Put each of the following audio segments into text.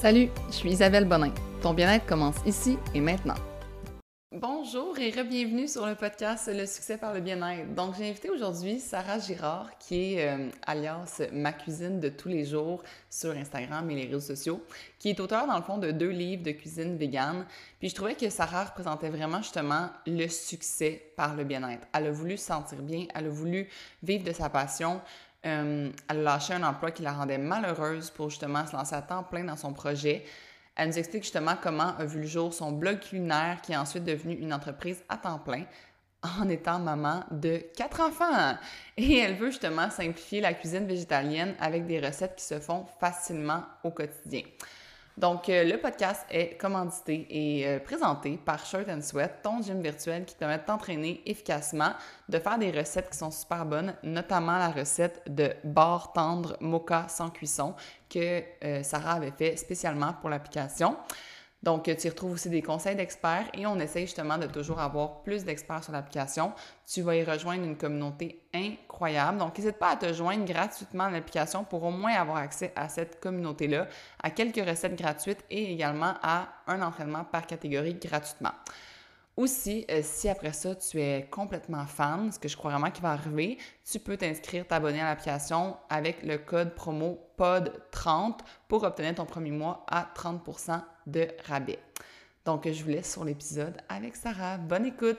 Salut, je suis Isabelle Bonin. Ton bien-être commence ici et maintenant. Bonjour et re-bienvenue sur le podcast Le succès par le bien-être. Donc, j'ai invité aujourd'hui Sarah Girard, qui est euh, alias Ma cuisine de tous les jours sur Instagram et les réseaux sociaux, qui est auteur dans le fond de deux livres de cuisine végane. Puis je trouvais que Sarah représentait vraiment justement le succès par le bien-être. Elle a voulu se sentir bien, elle a voulu vivre de sa passion, euh, elle a lâché un emploi qui la rendait malheureuse pour justement se lancer à temps plein dans son projet. Elle nous explique justement comment a vu le jour son blog culinaire qui est ensuite devenu une entreprise à temps plein en étant maman de quatre enfants. Et elle veut justement simplifier la cuisine végétalienne avec des recettes qui se font facilement au quotidien. Donc, euh, le podcast est commandité et euh, présenté par Shirt and Sweat, ton gym virtuel qui te permet de t'entraîner efficacement, de faire des recettes qui sont super bonnes, notamment la recette de bar tendre mocha sans cuisson que euh, Sarah avait fait spécialement pour l'application. Donc, tu y retrouves aussi des conseils d'experts et on essaye justement de toujours avoir plus d'experts sur l'application. Tu vas y rejoindre une communauté incroyable. Donc, n'hésite pas à te joindre gratuitement à l'application pour au moins avoir accès à cette communauté-là, à quelques recettes gratuites et également à un entraînement par catégorie gratuitement. Aussi, euh, si après ça, tu es complètement fan, ce que je crois vraiment qu'il va arriver, tu peux t'inscrire, t'abonner à l'application avec le code promo POD30 pour obtenir ton premier mois à 30% de rabais. Donc, je vous laisse sur l'épisode avec Sarah. Bonne écoute!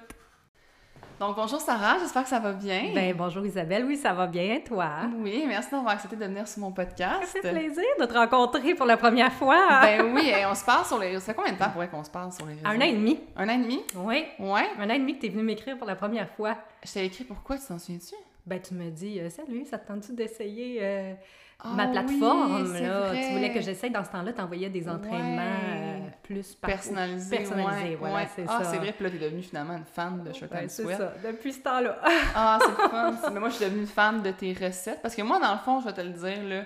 Donc, bonjour Sarah, j'espère que ça va bien. Ben, bonjour Isabelle, oui, ça va bien, toi? Oui, merci d'avoir accepté de venir sur mon podcast. Ça fait plaisir de te rencontrer pour la première fois. Ben oui, on se parle sur les réseaux. Ça fait combien de temps pour qu'on se parle sur les réseaux? Un an et demi. Un an et demi? Oui. Ouais? Un an et demi que tu es venu m'écrire pour la première fois. Je t'ai écrit pourquoi, tu t'en souviens-tu? Ben, tu me dis, euh, salut, ça te tente-tu d'essayer euh, Ah ma plateforme? oui, c'est là? Tu voulais que j'essaye dans ce temps-là, t'envoyais des entraînements Ouais. euh, plus par- Personnalisé. Personnalisés, ouais, voilà, ouais. c'est ah, ça. c'est vrai, puis là, t'es devenue finalement une fan de and c'est ça, depuis ce temps-là. Ah, c'est fun. Mais moi, je suis devenue fan de tes recettes. Parce que moi, dans le fond, je vais te le dire, là,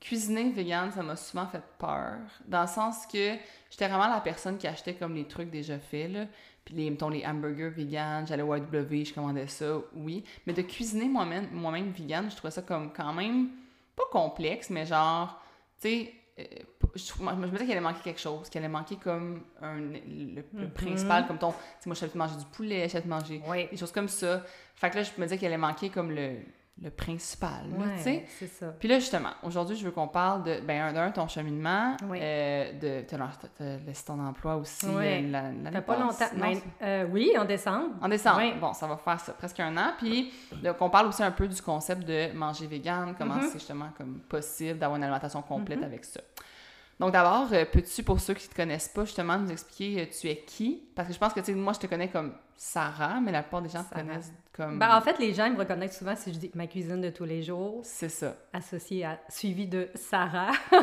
cuisiner vegan, ça m'a souvent fait peur. Dans le sens que j'étais vraiment la personne qui achetait comme les trucs déjà faits, là. Puis les, mettons, les hamburgers vegan, j'allais au YW, je commandais ça, oui. Mais de cuisiner moi-même moi-même vegan, je trouvais ça comme quand même, pas complexe, mais genre, tu sais, euh, je, me disais qu'il allait manquer quelque chose, qu'il allait manquer comme un, le, le Mhm. principal, comme ton, tu sais, moi, je savais manger du poulet, je savais manger Oui. des choses comme ça. Fait que là, je me disais qu'il allait manquer comme le, le principal, là, tu sais. Ouais, c'est ça. Puis là, justement, aujourd'hui, je veux qu'on parle de, ben, un, d'un, ton cheminement, Oui. euh, de, t'as, laissé ton emploi aussi Oui. euh, la- pas longtemps. Mais, euh, oui, en décembre. en décembre. Oui. Bon, ça va faire ça, presque un an. Puis, donc, on parle aussi un peu du concept de manger vegan, comment Mhm. c'est justement comme possible d'avoir une alimentation complète Mhm. avec ça. Donc, d'abord, euh, peux-tu, pour ceux qui ne te connaissent pas, justement, nous expliquer euh, tu es qui? Parce que je pense que, tu sais, moi, je te connais comme Sarah, mais la plupart des gens te connaissent comme... Ben, en fait, les gens ils me reconnaissent souvent si je dis ma cuisine de tous les jours, C'est ça. associée à suivi de Sarah. Ouais,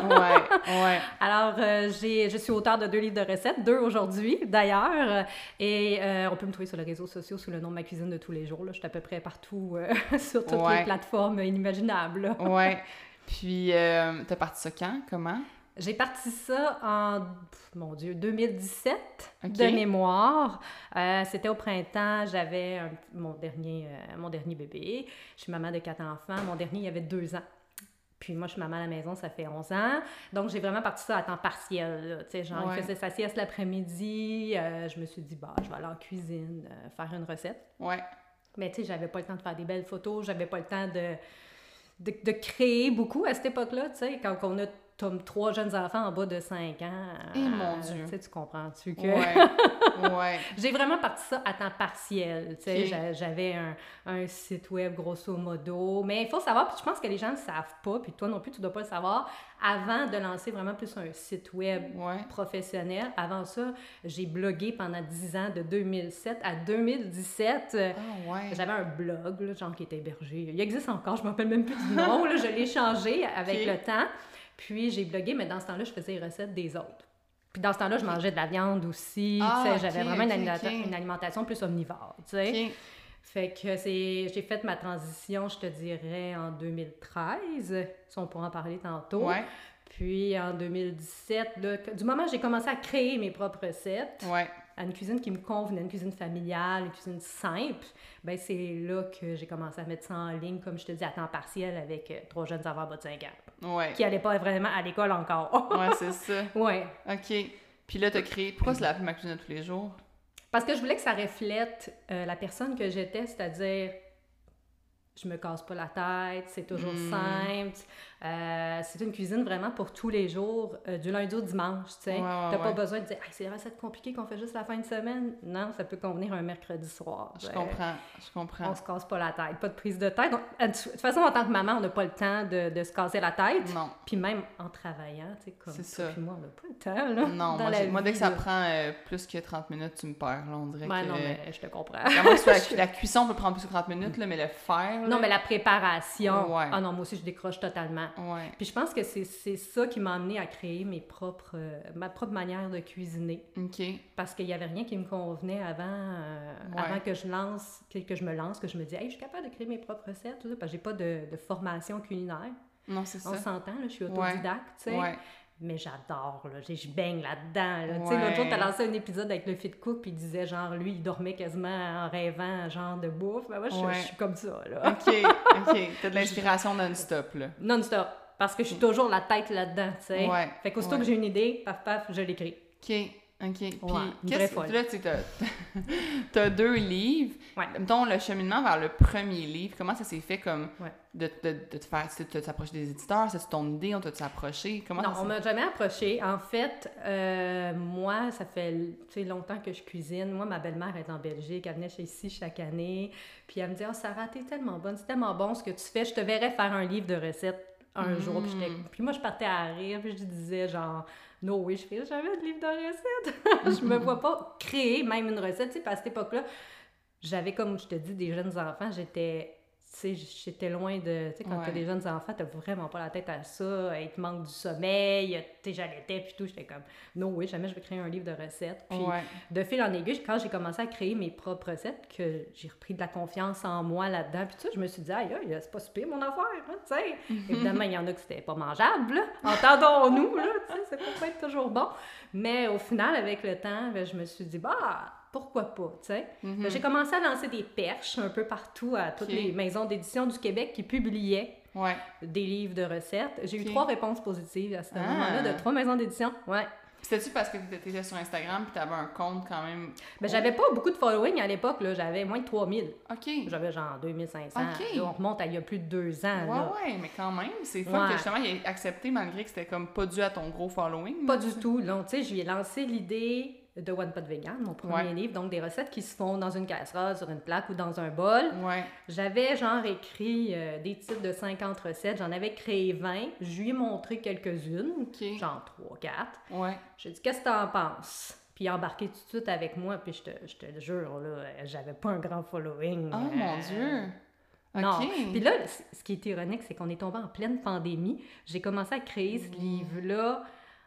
ouais. Alors, euh, j'ai, je suis auteure de deux livres de recettes, deux aujourd'hui d'ailleurs, et euh, on peut me trouver sur les réseaux sociaux sous le nom de ma cuisine de tous les jours. Là. Je suis à peu près partout euh, sur toutes Ouais. les plateformes inimaginables. Ouais. Puis, t'as parti ça quand? Comment? J'ai parti ça en, pff, mon Dieu, 2017 Ok. de mémoire. Euh, c'était au printemps, j'avais mon, dernier, euh, mon dernier bébé. Je suis maman de quatre enfants. Mon dernier, il avait deux ans. Puis moi, je suis maman à la maison, ça fait 11 ans. Donc, j'ai vraiment parti ça à temps partiel. Tu sais, genre, Ouais. il faisait sa sieste l'après-midi. euh, je me suis dit, bah, je vais aller en cuisine, euh, faire une recette. Ouais. Mais tu sais, j'avais pas le temps de faire des belles photos, j'avais pas le temps de, de, de créer beaucoup à cette époque-là, tu sais, quand on a comme trois jeunes enfants en bas de 5 ans. Eh, mon euh, Dieu. Tu sais, tu comprends-tu que... Ouais. ouais. J'ai vraiment parti ça à temps partiel, tu sais, j'avais un, un site web grosso modo, mais il faut savoir, puis je pense que les gens ne le savent pas, puis toi non plus, tu dois pas le savoir, avant de lancer vraiment plus un site web Ouais. professionnel, avant ça, j'ai blogué pendant 10 ans, de 2007 à 2017, euh, Ah, ouais. j'avais un blog, là, genre qui était hébergé. Il existe encore, je me rappelle même plus du nom. là, je l'ai changé avec le temps. Puis j'ai blogué, mais dans ce temps-là, je faisais les recettes des autres. Puis dans ce temps-là, je mangeais de la viande aussi. Ah, tu sais, J'avais vraiment une, alimentation plus omnivore. tu sais. Ok. Fait que c'est, j'ai fait ma transition, je te dirais, en 2013. Si on pourra en parler tantôt. Ouais. Puis en 2017, là, du moment où j'ai commencé à créer mes propres recettes, Ouais. À une cuisine qui me convenait, une cuisine familiale, une cuisine simple, ben c'est là que j'ai commencé à mettre ça en ligne, comme je te dis, à temps partiel avec euh, trois jeunes enfants bas de 5 ans, Ouais. qui n'allaient pas vraiment à l'école encore. Ouais, c'est ça. ouais. OK. Puis là, t'as créé. Pourquoi c'est la ma cuisine de tous les jours? Parce que je voulais que ça reflète euh, la personne que j'étais, c'est-à-dire je me casse pas la tête, c'est toujours Mm. simple. Euh, c'est une cuisine vraiment pour tous les jours, euh, du lundi au dimanche, tu sais. Ouais, ouais, T'as pas ouais. besoin de dire Hey, c'est des recettes compliquées qu'on fait juste la fin de semaine. Non, ça peut convenir un mercredi soir. Je Euh, comprends. Je comprends. On se casse pas la tête, pas de prise de tête. De toute façon, en tant que maman, on n'a pas le temps de, de se casser la tête. Non. Puis même en travaillant, tu sais, comme C'est ça. puis moi, on n'a pas le temps, là. Non, moi, dès que ça là. prend euh, plus que 30 minutes, tu me perds, là, on dirait que... non, mais je te comprends. La, la cuisson peut prendre plus que 30 minutes, là, mais le faire, là... Non, mais la préparation. Ah non, moi aussi, je décroche totalement. Ouais. Puis je pense que c'est ça qui m'a amené à créer mes propres, euh, ma propre manière de cuisiner. OK. Parce qu'il n'y avait rien qui me convenait avant, euh, Ouais. avant que je lance, que, que je me lance, que je me dis, hey, je suis capable de créer mes propres recettes, tout ça, parce que j'ai pas de, de formation culinaire. Non, c'est On ça. s'entend, là, je suis Ouais. autodidacte, tu sais. Mais j'adore, là. Je baigne là-dedans, là. Tu sais, l'autre jour, t'as lancé un épisode avec le fit cook, puis il disait, genre, lui, il dormait quasiment en rêvant, genre, de bouffe. Ben moi, je, Ouais. je suis comme ça, là. OK, OK. T'as de l'inspiration non-stop, là. Non-stop. Parce que je suis toujours la tête là-dedans, tu sais. Ouais, Fait qu'aussitôt que j'ai une idée, paf, paf, je l'écris. OK, OK. Puis, Ouais, folle. Là, tu t'as... t'as deux livres. Ouais. Mettons, le cheminement vers le premier livre, comment ça s'est fait, comme, Ouais. de, de, de te faire... Tu t'approcher des éditeurs, c'est ton idée, on t'a approché? Comment non, on m'a jamais approché. En fait, euh, moi, ça fait longtemps que je cuisine. Moi, ma belle-mère est en Belgique. Elle venait chez ici chaque année. Puis elle me dit Oh, Sarah, t'es tellement bonne. C'est tellement bon ce que tu fais. Je te verrais faire un livre de recettes un Mm. jour. Puis, puis moi, je partais à rire. Puis je disais genre No, oui, je fais jamais de livre de recettes. je me vois pas créer même une recette. Tu sais, à cette époque-là, j'avais, comme je te dis, des jeunes enfants. J'étais. Tu sais, j'étais loin de. Tu sais, quand Ouais. t'as des jeunes enfants, t'as vraiment pas la tête à ça. Il te manque du sommeil. Tu sais, j'allaitais, puis tout. J'étais comme, non, oui, jamais je vais créer un livre de recettes. Puis, Ouais. de fil en aiguille, quand j'ai commencé à créer mes propres recettes, que j'ai repris de la confiance en moi là-dedans, puis tout je me suis dit, aïe, aïe, c'est pas super mon affaire, hein, tu sais. Évidemment, il y en a que c'était pas mangeable, là. Entendons-nous, là, tu sais, c'est pas être toujours bon. Mais au final, avec le temps, ben, je me suis dit, bah, pourquoi pas, tu sais. Mhm. Ben, J'ai commencé à lancer des perches un peu partout à toutes les maisons d'édition du Québec qui publiaient Ouais. des livres de recettes. J'ai eu trois réponses positives à ce Ah. moment-là de trois maisons d'édition. Ouais. C'était-tu parce que t'étais sur Instagram puis t'avais un compte quand même... Ben, j'avais pas beaucoup de following à l'époque, là. J'avais moins de 3000. OK. J'avais genre 2500. Ok. Là, on remonte à il y a plus de deux ans. Ouais, là. ouais, mais quand même, c'est fun Ouais. que justement, il ait accepté malgré que c'était comme pas dû à ton gros following. Pas là, du tu tout. Donc, tu sais, je lui ai lancé l'idée de One Pot Vegan, mon premier Ouais. livre. Donc, des recettes qui se font dans une casserole, sur une plaque ou dans un bol. Ouais. J'avais genre écrit euh, des titres de 50 recettes. J'en avais créé 20. Je lui ai montré quelques-unes, genre 3, 4. Ouais. J'ai dit, qu'est-ce que t'en penses? Puis embarqué tout de suite avec moi, puis je te, je te le jure, là, j'avais pas un grand following. Oh euh, mon Dieu! Non. Puis là, ce qui est ironique, c'est qu'on est tombé en pleine pandémie. J'ai commencé à créer ce Mm. livre-là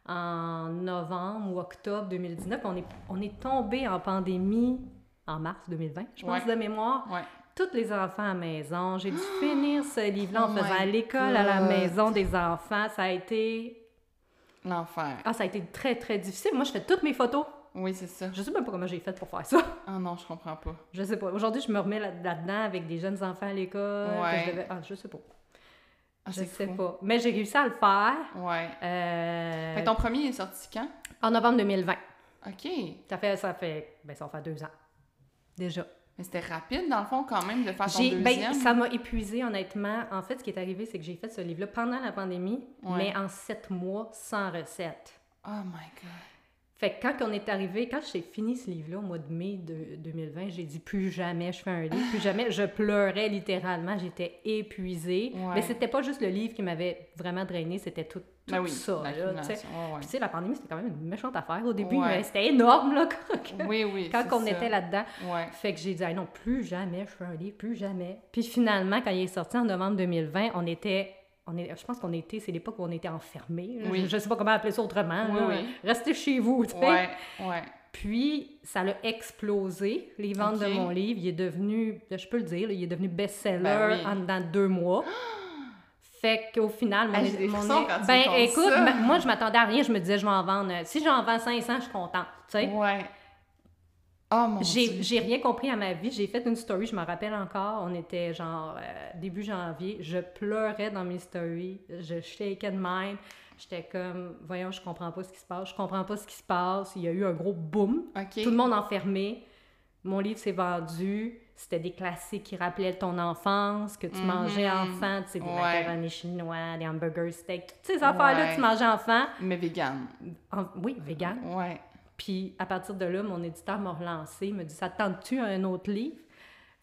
en novembre ou octobre 2019. On est, on est tombé en pandémie en mars 2020, je pense, Ouais. de mémoire. Ouais. Tous les enfants à la maison. J'ai dû finir ce livre-là en Oh faisant l'école, à la maison des enfants. Ça a été... L'enfer. Ah, ça a été très, très difficile. Moi, je fais toutes mes photos. Oui, c'est ça. Je sais même pas comment j'ai fait pour faire ça. Ah non, je comprends pas. Je sais pas. Aujourd'hui, je me remets là- là-dedans avec des jeunes enfants à l'école. Ouais. je devais- Ah, je sais pas. Ah, je sais fou. pas. Mais j'ai réussi à le faire Ouais. euh, Fait que ton premier est sorti quand? en novembre 2020. OK. Ça fait, ça fait, ben, ça va faire deux ans. Déjà. Mais c'était rapide, dans le fond, quand même, de faire ton ben, deuxième. ça m'a épuisé, honnêtement. En fait, ce qui est arrivé, c'est que j'ai fait ce livre-là pendant la pandémie, Ouais. mais en sept mois, sans recette. Oh my God. Fait que quand on est arrivé, quand j'ai fini ce livre-là au mois de mai de 2020, j'ai dit plus jamais je fais un livre, plus jamais. Je pleurais littéralement, j'étais épuisée. Ouais. Mais c'était pas juste le livre qui m'avait vraiment drainé, c'était tout, tout Ben oui, ça. là, tu sais. l'accumulation. Ouais, Puis tu sais, la pandémie, c'était quand même une méchante affaire au début, Ouais. mais c'était énorme là, quand. Oui, oui. quand on ça. était là-dedans. Fait que j'ai dit, Ah non, plus jamais je fais un livre, plus jamais. Puis finalement, quand il est sorti en novembre 2020, on était. On est, je pense qu'on était, c'est l'époque où on était enfermés. Oui. Je, je sais pas comment appeler ça autrement. Oui, là. oui. Restez chez vous. tu sais. Ouais, ouais. Puis, ça l'a explosé, les ventes de mon livre. Il est devenu, je peux le dire, là, il est devenu best-seller Ben en dedans de deux mois. Fait qu'au final, mon, j'ai des mon- quand tu ben écoute, ça. moi je m'attendais à rien, je me disais je vais en vendre. euh, Si j'en vends 500, je suis contente, tu sais. Ouais. Oh J'ai rien compris à ma vie. J'ai fait une story, je me rappelle encore. On était genre euh, début janvier. Je pleurais dans mes stories. Je shakeais de même. J'étais comme, voyons, je comprends pas ce qui se passe. Je comprends pas ce qui se passe. Il y a eu un gros boom. Tout le monde enfermé. Mon livre s'est vendu. C'était des classiques qui rappelaient ton enfance, que tu Mhm. mangeais enfant, tu sais, des Ouais. macaronis chinois, des hamburgers steak, toutes ces affaires-là Ouais. que tu mangeais enfant. Mais vegan. En- oui, vegan. Ouais. Puis à partir de là, mon éditeur m'a relancé, il m'a dit Ça te tente-tu un autre livre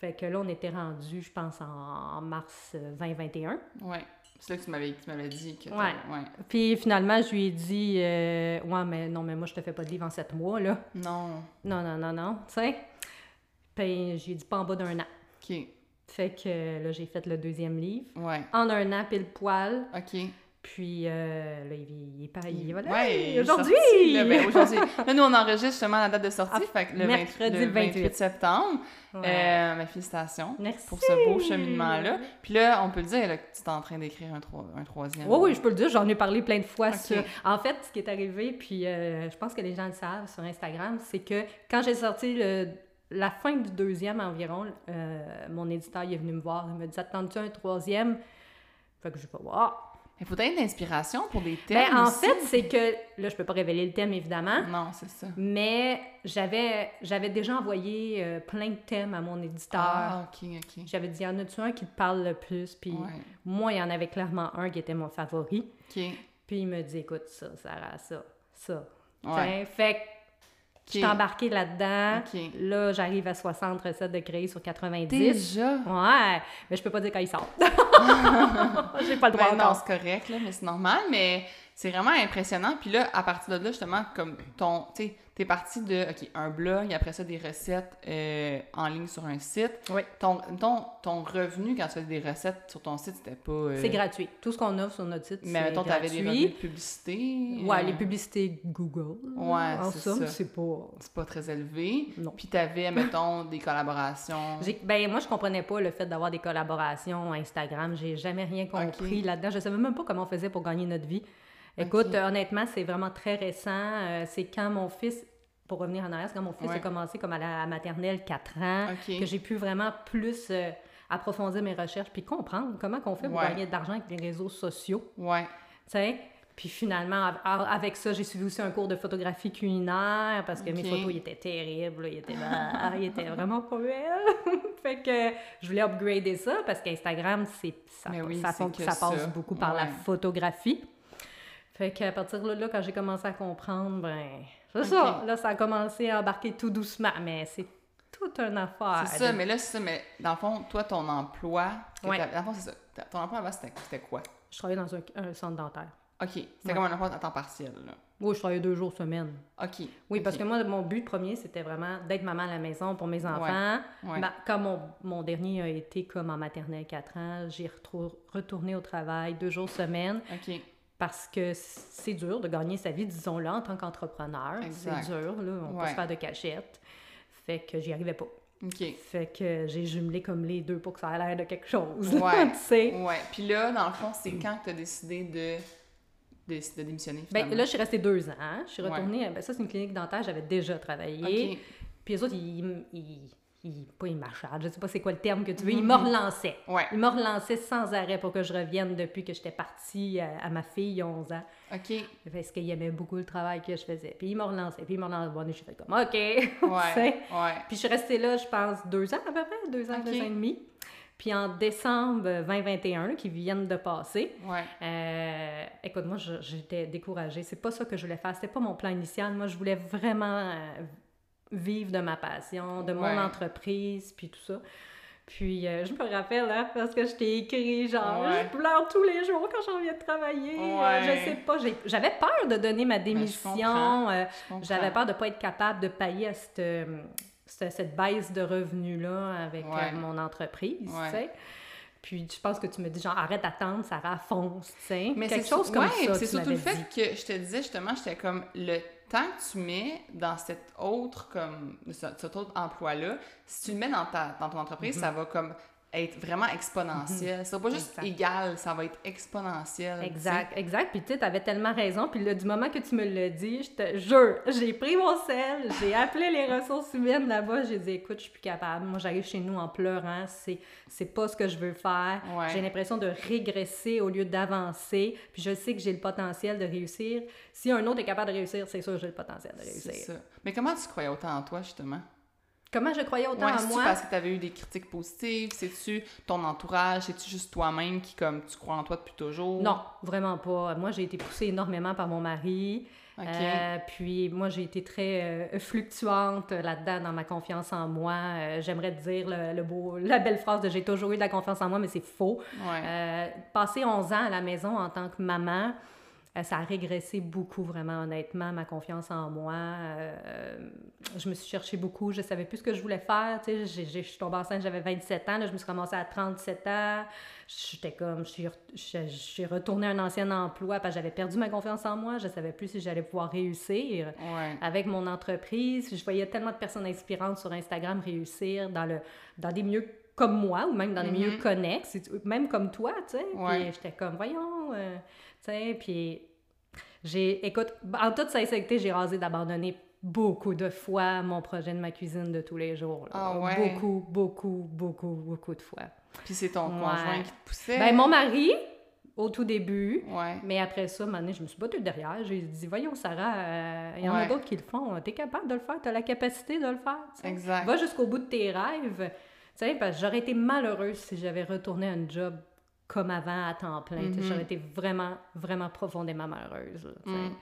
Fait que là, on était rendu, je pense, en, mars euh, 2021. Ouais. C'est là que tu m'avais, tu m'avais dit que. Ouais. ouais. Puis finalement, je lui ai dit euh, Ouais, mais non, mais moi, je te fais pas de livre en sept mois, là. Non. Non, non, non, non, tu sais. Puis j'ai dit Pas en bas d'un an. OK. Fait que euh, là, j'ai fait le deuxième livre. Ouais. En un an, pile poil. OK. Puis euh, là, il, est pas. Il, voilà, Ouais, aujourd'hui! là, ben, nous, on enregistre justement la date de sortie, Ah, fait le, mercredi 20 le 28 28 septembre. Ouais. Euh, mais félicitations Merci. pour ce beau cheminement-là. Puis là, on peut le dire là, que tu es en train d'écrire un, troi- un troisième. Oui, oui, je peux le dire, j'en ai parlé plein de fois sur... En fait, ce qui est arrivé, puis euh, je pense que les gens le savent sur Instagram, c'est que quand j'ai sorti le- la fin du deuxième environ, mon éditeur il est venu me voir, il m'a dit « Attends-tu un troisième? » Fait que je vais voir. Il faut peut-être de l'inspiration pour des thèmes. Ben, en aussi. fait, c'est que... Là, je peux pas révéler le thème, évidemment, Non, c'est ça. mais j'avais j'avais déjà envoyé euh, plein de thèmes à mon éditeur. Ah, ok, ok. J'avais dit « Y en a-tu un qui te parle le plus? » Puis Ouais. moi, il y en avait clairement un qui était mon favori. Ok. Puis il me dit, écoute, ça, Sarah, ça, ça. Ouais. Fait que je suis embarquée là-dedans. Ok. Là, j'arrive à 60 recettes de créer sur 90. Déjà? Ouais, mais je peux pas dire quand il sort. J'ai pas le droit Ben non, encore. c'est correct, là, mais c'est normal, mais c'est vraiment impressionnant. Puis là, à partir de là, justement, comme ton, tu sais, t'es parti de, OK, un blog, après ça, des recettes euh, en ligne sur un site. Oui. Ton, ton, ton revenu, quand tu faisais des recettes sur ton site, c'était pas... euh, C'est gratuit. Tout ce qu'on offre sur notre site, Mais c'est mettons, t'avais des revenus de publicité. Ouais, euh, les publicités Google. Ouais, en c'est somme, ça. c'est pas... C'est pas très élevé. Non. Puis t'avais, mettons, des collaborations. Ben, moi, je comprenais pas le fait d'avoir des collaborations Instagram. J'ai jamais rien compris là-dedans. Je savais même pas comment on faisait pour gagner notre vie. Écoute, honnêtement, c'est vraiment très récent. Euh, c'est quand mon fils, pour revenir en arrière, c'est quand mon fils Ouais. a commencé comme à la maternelle 4 ans, que j'ai pu vraiment plus euh, approfondir mes recherches puis comprendre comment qu'on fait pour Ouais. gagner de l'argent avec les réseaux sociaux. Ouais. Tu sais? Puis finalement, av- av- avec ça, j'ai suivi aussi un cours de photographie culinaire parce que mes photos, ils étaient terribles, ils étaient, ah, ils étaient vraiment pas belles. fait que je voulais upgrader ça parce qu'Instagram, c'est, ça, oui, ça, passe beaucoup par la photographie. Fait qu'à partir de là, quand j'ai commencé à comprendre, ben, c'est ça. Là, ça a commencé à embarquer tout doucement, mais c'est toute une affaire. C'est ça, mais là, c'est ça, mais dans le fond, toi, ton emploi, Ouais. dans le fond, c'est ça. Ton emploi avant, c'était c'était quoi? Je travaillais dans un, un centre dentaire. OK, c'était Ouais. comme un emploi à temps partiel, là. Oui, je travaillais deux jours semaine. OK. Oui, parce que moi, mon but premier, c'était vraiment d'être maman à la maison pour mes enfants. Ouais. Ben, quand mon, mon dernier a été comme en maternelle 4 ans, j'ai retourné au travail deux jours semaine OK. Parce que c'est dur de gagner sa vie, disons-le, en tant qu'entrepreneur. C'est dur, là, on peut Ouais. se faire de cachette. Fait que j'y arrivais pas. Fait que j'ai jumelé comme les deux pour que ça ait l'air de quelque chose. Ouais. tu sais. Ouais. Puis là, dans le fond, c'est quand que t'as décidé de, de, de démissionner, Ben, là, je suis restée deux ans. Je suis Ouais. retournée. Ben, ça, c'est une clinique dentaire, j'avais déjà travaillé. Puis les autres, ils, ils, ils- pas ils m'achargent, je sais pas c'est quoi le terme que tu veux, Mhm. me relançaient. Ouais. Ils me relançaient sans arrêt pour que je revienne depuis que j'étais partie à, à ma fille, il y a 11 ans. OK. Parce qu'ils aimaient beaucoup le travail que je faisais. Puis ils me relançaient, puis ils me relançaient. Bon, j'ai fait comme, OK. Ouais. Puis je suis restée là, je pense, deux ans à peu près, deux ans, deux ans et demi. Puis en décembre 2021, là, qui viennent de passer, Ouais. euh, écoute, moi, je- j'étais découragée. C'est pas ça que je voulais faire. C'était pas mon plan initial. Moi, je voulais vraiment euh, vivre de ma passion, de Ouais. mon entreprise, puis tout ça. Puis euh, je me rappelle, hein, parce que je t'ai écrit, genre, Ouais. je pleure tous les jours quand j'en viens de travailler. Euh, Ouais. je sais pas, j'avais peur de donner ma démission. comprends. euh, j'avais peur de pas être capable de payer à cette, cette, cette baisse de revenus-là avec mon entreprise, tu sais. Puis je pense que tu me dis, genre, arrête d'attendre, ça fonce, tu sais. Mais Quelque chose comme ouais, ça. c'est surtout le fait dit. que je te disais justement, j'étais comme le temps que tu mets dans cet autre comme ce- cet autre emploi là, si tu le mets dans ta dans ton entreprise, Mhm. ça va comme être vraiment exponentiel. Ça va pas juste Exact. égal, ça va être exponentiel. Exact, exact. Puis tu sais, t'avais tellement raison. Puis là, du moment que tu me l'as dit, je te jure, j'ai pris mon sel, j'ai appelé les ressources humaines là-bas, j'ai dit, écoute, je suis plus capable. Moi, j'arrive chez nous en pleurant, c'est, c'est pas ce que je veux faire. Ouais. J'ai l'impression de régresser au lieu d'avancer. Puis je sais que j'ai le potentiel de réussir. Si un autre est capable de réussir, c'est sûr que j'ai le potentiel de C'est réussir. ça. Mais comment tu croyais autant en toi, justement? Comment je croyais autant Ouais, en moi? parce que tu avais eu des critiques positives? C'est-tu ton entourage? C'est-tu juste toi-même qui, comme, tu crois en toi depuis toujours? Non, vraiment pas. Moi, j'ai été poussée énormément par mon mari. OK. Euh, puis moi, j'ai été très euh, fluctuante là-dedans dans ma confiance en moi. Euh, J'aimerais te dire le, le beau, la belle phrase de j'ai toujours eu de la confiance en moi, mais c'est faux. Ouais. Euh, passer 11 ans à la maison en tant que maman, ça a régressé beaucoup, vraiment, honnêtement, ma confiance en moi. Euh, je me suis cherchée beaucoup, je savais plus ce que je voulais faire. Tu sais, je suis tombée enceinte, j'avais 27 ans, là, je me suis commencée à 37 ans. J'étais comme, je suis, retournée à un ancien emploi parce que j'avais perdu ma confiance en moi. Je savais plus si j'allais pouvoir réussir Ouais. avec mon entreprise. Je voyais tellement de personnes inspirantes sur Instagram réussir dans, le, dans des milieux comme moi ou même dans des milieux connexes, et tu- même comme toi, tu sais. Ouais. Puis j'étais comme, voyons, euh, tu sais, puis j'ai, écoute, en toute sincérité, j'ai rasé d'abandonner beaucoup de fois mon projet de ma cuisine de tous les jours. là. Ah ouais? Beaucoup, beaucoup, beaucoup, beaucoup de fois. Puis c'est ton Ouais. conjoint qui te poussait? Ben, mon mari, au tout début, Ouais. mais après ça, donné, je me suis battue derrière. J'ai dit, voyons, Sarah, euh, il y en a d'autres qui le font. T'es capable de le faire, t'as la capacité de le faire. Exact. Va jusqu'au bout de tes rêves. Tu sais, parce que j'aurais été malheureuse si j'avais retourné à un job comme avant à temps plein. tu. Mhm. J'aurais été vraiment, vraiment profondément malheureuse. là, tu. Mm.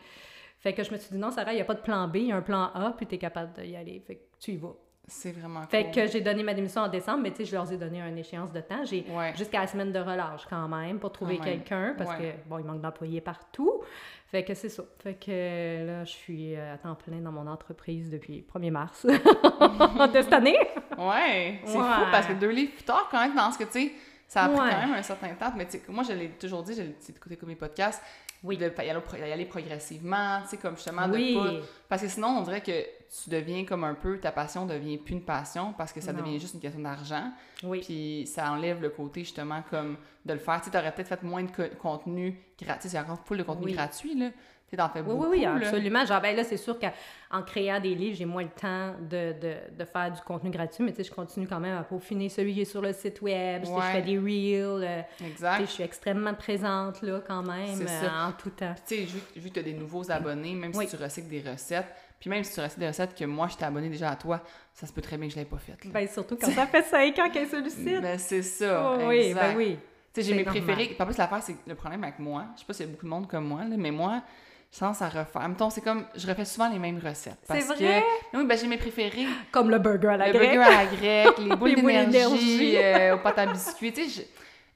Fait que je me suis dit, non, Sarah, il n'y a pas de plan B, il y a un plan A, puis t'es capable d'y aller. Fait que tu y vas. C'est vraiment Fait cool. que j'ai donné ma démission en décembre, mais tu sais, je leur ai donné une échéance de temps. J'ai Ouais. jusqu'à la semaine de relâche quand même pour trouver quelqu'un parce Ouais. que bon il manque d'employés partout fait que c'est ça fait que là je suis euh, à temps plein dans mon entreprise depuis 1er mars de cette année Ouais, c'est Ouais. fou parce que deux livres plus tard, quand même, je pense que, tu sais, ça a pris Ouais. quand même un certain temps. Mais moi, je l'ai toujours dit, dit écouté comme mes podcasts, Oui. de y aller, pro- y aller progressivement, tu sais, comme justement oui de pas... Parce que sinon, on dirait que tu deviens comme un peu, ta passion devient plus une passion parce que ça Non. devient juste une question d'argent. oui Puis ça enlève le côté justement comme de le faire. Tu sais, t'aurais peut-être fait moins de co- contenu gratuit. C'est encore full de contenu Oui. gratuit, là. Tu t'en fais oui, beaucoup, oui, oui, là. absolument. Genre, ben là, c'est sûr qu'en créant des livres, j'ai moins le temps de, de, de faire du contenu gratuit, mais tu sais, je continue quand même à peaufiner celui qui est sur le site web. Ouais. Je fais des reels. euh, Exact. je suis extrêmement présente, là, quand même, euh, en tout temps. Tu sais, vu, vu que tu as des nouveaux abonnés, même Oui. si tu recycles des recettes, puis même si tu recycles des recettes que moi, je t'ai abonné déjà à toi, ça se peut très bien que je l'ai pas fait. là. Ben, surtout quand ça fait cinq ans qu'elle est sur le site. Ben, c'est ça. Oh, oui, ben oui. Tu sais, j'ai mes normal. préférés. En plus, l'affaire, c'est le problème avec moi, je sais pas s'il y a beaucoup de monde comme moi, là, mais moi, sens à refaire. Temps, c'est comme, je refais souvent les mêmes recettes. C'est vrai? que, oui, ben, j'ai mes préférés. Comme le burger à la le grecque. burger à la grecque, les boules Les boules d'énergie. euh, aux pâtes à biscuits. Tu sais,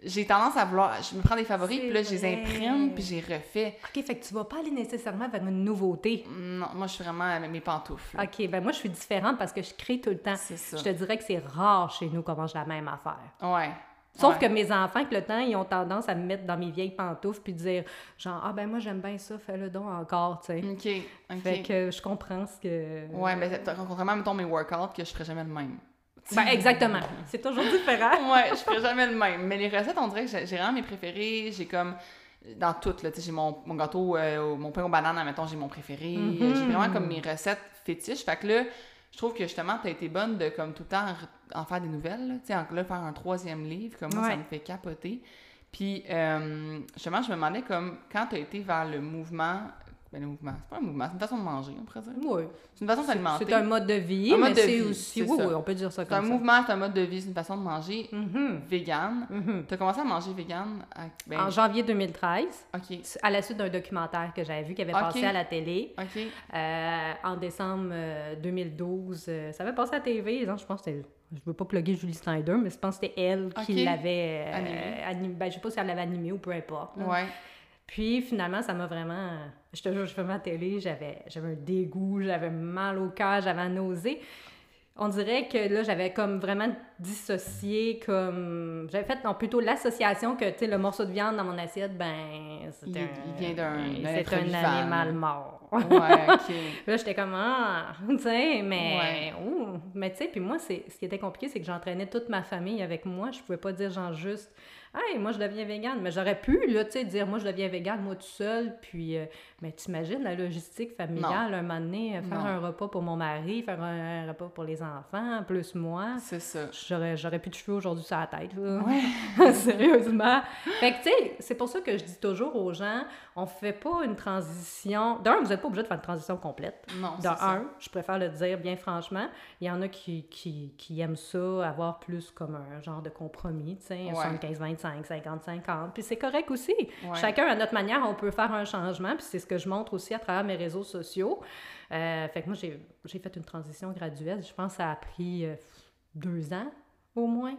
j'ai tendance à vouloir. Je me prends des favoris, puis là, je les imprime, puis les refais. OK, fait que tu vas pas aller nécessairement vers une nouveauté. Non, moi, je suis vraiment avec mes pantoufles. là. OK, ben moi, je suis différente parce que je crée tout le temps. C'est ça. Je te dirais que c'est rare chez nous qu'on mange la même affaire. Ouais. Sauf Ouais. que mes enfants, avec le temps, ils ont tendance à me mettre dans mes vieilles pantoufles puis dire genre, ah ben moi, j'aime bien ça, fais-le donc encore, tu sais. OK. OK. Fait que je comprends ce que. Ouais, mais contrairement, mettons, mes workouts, que je ferais jamais le même. Ben exactement. C'est toujours différent. ouais, je ferais jamais le même. Mais les recettes, on dirait que j'ai vraiment mes préférés. J'ai comme. Dans toutes, là, tu sais, j'ai mon, mon gâteau, euh, mon pain aux bananes, mettons, j'ai mon préféré. Mhm. J'ai vraiment comme mes recettes fétiches. Fait que là, je trouve que justement, t'as été bonne de, comme tout le temps, en, en faire des nouvelles. Tu sais, en là, faire un troisième livre, comme moi, ça me fait capoter. Puis, euh, justement, je me demandais, comme, quand t'as été vers le mouvement. Ben, le mouvement, c'est pas un mouvement, c'est une façon de manger, on pourrait dire. Oui. C'est une façon de s'alimenter. C'est un mode de vie, Un mode mais de c'est vie, aussi. c'est Oui, ça. oui, on peut dire ça C'est un comme ça. mouvement, c'est un mode de vie, c'est une façon de manger Mhm. vegan. Mhm. T'as commencé à manger vegan à... ben, En janvier 2013, OK, à la suite d'un documentaire que j'avais vu qui avait passé à la télé. OK. Euh, en décembre euh, 2012, euh, ça avait passé à la TV. genre, je pense que c'était. Je veux pas plugger Julie Snyder, mais je pense que c'était elle qui l'avait euh, Animé. animé. Ben, je sais pas si elle l'avait animé ou peu importe. là. Ouais. Puis finalement, ça m'a vraiment. Je te jure, je fais ma télé, j'avais, j'avais un dégoût, j'avais mal au cœur, j'avais nausée. on dirait que là, j'avais comme vraiment dissocié, comme. J'avais fait non, plutôt l'association que, tu sais, le morceau de viande dans mon assiette, ben. Il, un, il vient d'un C'est un animal mort. Ouais. Là, j'étais comme, ah, tu sais, mais, Ouais. ouh. mais tu sais, puis moi, c'est, ce qui était compliqué, c'est que j'entraînais toute ma famille avec moi. Je pouvais pas dire, genre, juste, hey, moi, je deviens végane. Mais j'aurais pu, là, tu sais, dire, moi, je deviens végane, moi, tout seul. Puis, euh, mais t'imagines la logistique familiale, un moment donné, faire Non. un repas pour mon mari, faire un, un repas pour les enfants, plus moi. C'est ça. J'aurais, j'aurais plus de cheveux aujourd'hui sur la tête. Ouais. Sérieusement. Fait que, tu sais, c'est pour ça que je dis toujours aux gens, on fait pas une transition. D'un, vous n'êtes pas obligé de faire une transition complète. Non, De c'est ça. un, je préfère le dire bien franchement. Il y en a qui, qui, qui aiment ça, avoir plus comme un genre de compromis, tu sais, Ouais. 75-25, 50-50. Puis c'est correct aussi. Ouais. Chacun, à notre manière, on peut faire un changement. Puis c'est ce que je montre aussi à travers mes réseaux sociaux. Euh, fait que moi, j'ai j'ai fait une transition graduelle. Je pense que ça a pris euh, deux ans au moins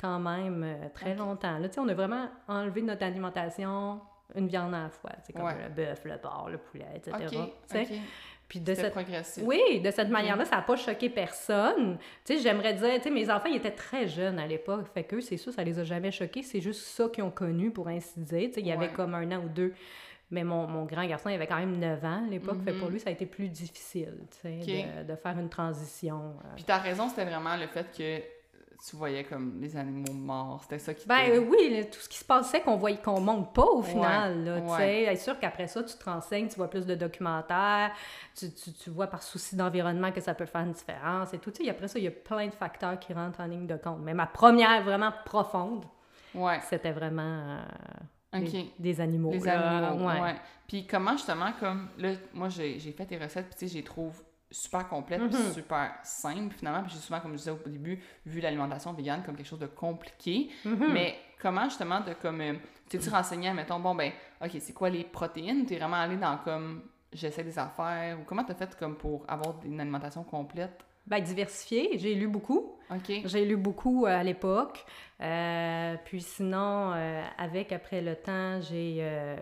quand même euh, très longtemps. Là, tu sais, on a vraiment enlevé de notre alimentation une viande à la fois. C'est comme Ouais. le bœuf, le porc, le poulet, etc. Puis de cette... progressif. Oui, de cette manière-là, ça n'a pas choqué personne. Tu sais, j'aimerais dire, tu sais, mes enfants, ils étaient très jeunes à l'époque. Fait qu'eux, c'est sûr, ça les a jamais choqués. C'est juste ça qu'ils ont connu, pour ainsi dire. Tu sais, il y avait comme un an ou deux. Mais mon, mon grand garçon, il avait quand même 9 ans à l'époque. Fait pour Mhm. lui, ça a été plus difficile, tu sais, Ok. de, de faire une transition. euh. Puis ta raison, c'était vraiment le fait que tu voyais comme les animaux morts. C'était ça qui Ben oui, là, tout ce qui se passait qu'on voyait qu'on monte pas au final. là, tu ouais. sais. C'est sûr qu'après ça, tu te renseignes, tu vois plus de documentaires, tu, tu, tu vois par souci d'environnement que ça peut faire une différence et tout. Tu sais, après ça, il y a plein de facteurs qui rentrent en ligne de compte. Mais ma première vraiment profonde, Ouais. c'était vraiment euh, OK. les- des animaux. Les là. animaux, ouais. ouais. Puis comment justement, comme là, moi j'ai j'ai fait tes recettes, puis tu sais, je les trouve super complètes, puis Mhm. super simples finalement. Puis j'ai souvent, comme je disais au début, vu l'alimentation végane comme quelque chose de compliqué. Mhm. Mais comment justement de comme, euh, tu t'es renseigné, mettons, bon ben, ok, c'est quoi les protéines? T'es vraiment allé dans comme, j'essaie des affaires, ou comment t'as fait comme pour avoir une alimentation complète? Ben, diversifié, j'ai lu beaucoup. J'ai lu beaucoup euh, à l'époque. Euh, puis sinon, euh, avec, après le temps, j'ai... euh,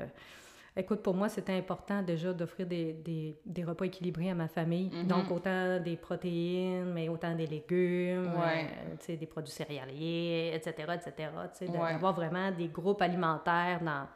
Écoute, pour moi, c'était important déjà d'offrir des, des, des repas équilibrés à ma famille. Mhm. Donc, autant des protéines, mais autant des légumes, Ouais. des produits céréaliers, etc., etc., Ouais. d'avoir vraiment des groupes alimentaires dans,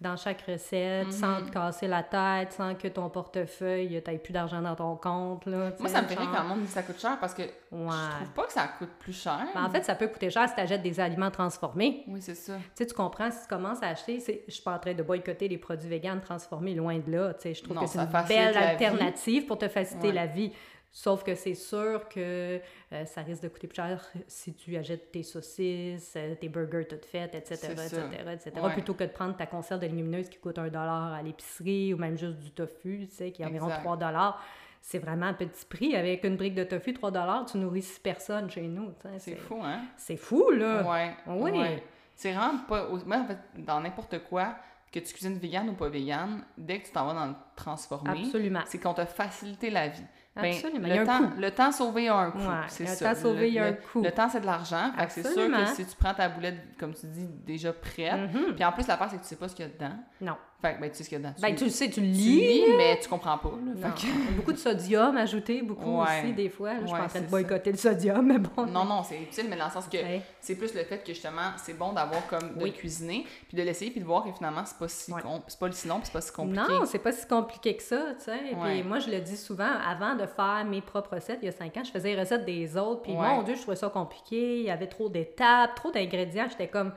dans chaque recette, Mhm. sans te casser la tête, sans que ton portefeuille, tu plus d'argent dans ton compte, là. Moi, ça me fait rire quand le monde dit que ça coûte cher parce que je Ouais. trouve pas que ça coûte plus cher. Ben, en fait, ça peut coûter cher si tu achètes des aliments transformés. oui, c'est ça. Tu sais, tu comprends, si tu commences à acheter, c'est- je suis pas en train de boycotter les produits véganes transformés, loin de là. Tu sais, je trouve Non, que c'est une belle vie. alternative pour te faciliter Ouais. la vie. Sauf que c'est sûr que euh, ça risque de coûter plus cher si tu achètes tes saucisses, euh, tes burgers toutes faites, etc., etc., etc., Ouais. plutôt que de prendre ta conserve de légumineuses qui coûte un dollar à l'épicerie ou même juste du tofu, tu sais, qui est environ Exact. 3 dollars. C'est vraiment un petit prix. Avec une brique de tofu, 3 dollars, tu nourris 6 personnes chez nous. C'est fou, hein? C'est fou, là. Ouais. Oui. ouais. C'est vraiment pas. Moi, en fait, dans n'importe quoi, que tu cuisines vegan ou pas vegan, dès que tu t'en vas dans le transformé, Absolument. c'est qu'on t'a facilité la vie. Ben, Absolument. Le, Il y a un temps, coût. le temps sauvé a un coût. Ouais, c'est le ça. temps sauvé, il y a un le- coût. Le temps, c'est de l'argent. Fait que c'est sûr que si tu prends ta boulette, comme tu dis, déjà prête, Mhm. puis en plus, la part, c'est que tu sais pas ce qu'il y a dedans. Non. Fait que, ben, tu sais ce qu'il y a dedans. Ben, tu le sais, tu le tu lis. mais tu comprends pas. là. Non. Fait que- Beaucoup de sodium ajouté, beaucoup Ouais. aussi, des fois. Là, je Ouais, train de boycotter le sodium, mais bon. Non, non, c'est utile, mais dans le sens que Ouais. c'est plus le fait que justement, c'est bon d'avoir comme de Oui. le cuisiner, puis de l'essayer, puis de voir que finalement, c'est pas si com- c'est pas si long, puis c'est pas si compliqué. Non, c'est pas si compliqué que ça, tu sais. Puis moi, je le dis souvent, avant de faire mes propres recettes, il y a cinq ans, je faisais les recettes des autres. Puis mon Dieu, je trouvais ça compliqué. Il y avait trop d'étapes, trop d'ingrédients. J'étais comme,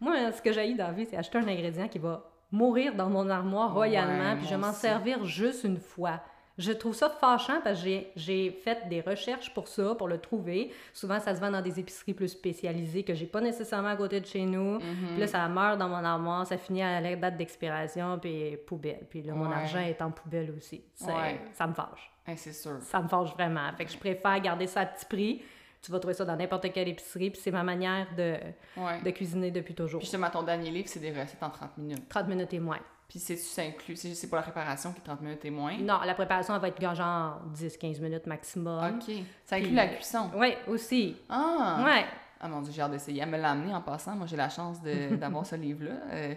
moi, ce que j'ai dans la vie, c'est acheter un ingrédient qui va mourir dans mon armoire royalement, Ouais, puis je vais m'en servir juste une fois. Je trouve ça fâchant parce que j'ai- fait des recherches pour ça, pour le trouver. Souvent, ça se vend dans des épiceries plus spécialisées que j'ai pas nécessairement à côté de chez nous. Mhm. Puis là, ça meurt dans mon armoire, ça finit à la date d'expiration, puis poubelle. Puis là, mon argent est en poubelle aussi. Ouais. Ça me fâche. C'est sûr. Ça me fâche vraiment. Fait que je préfère garder ça à petit prix. Tu vas trouver ça dans n'importe quelle épicerie, puis c'est ma manière de, Ouais. de cuisiner depuis toujours. Puis justement, ton dernier livre, c'est des recettes en 30 minutes. 30 minutes et moins. Puis c'est ça inclut, c'est c'est pour la préparation qui est 30 minutes et moins? Non, la préparation elle va être genre 10-15 minutes maximum. OK. Ça inclut Puis- la cuisson. Oui, aussi. Ah! Ouais. Ah mon Dieu, j'ai hâte d'essayer. Elle me l'a amené en passant. Moi, j'ai la chance d'avoir ce livre-là. Euh,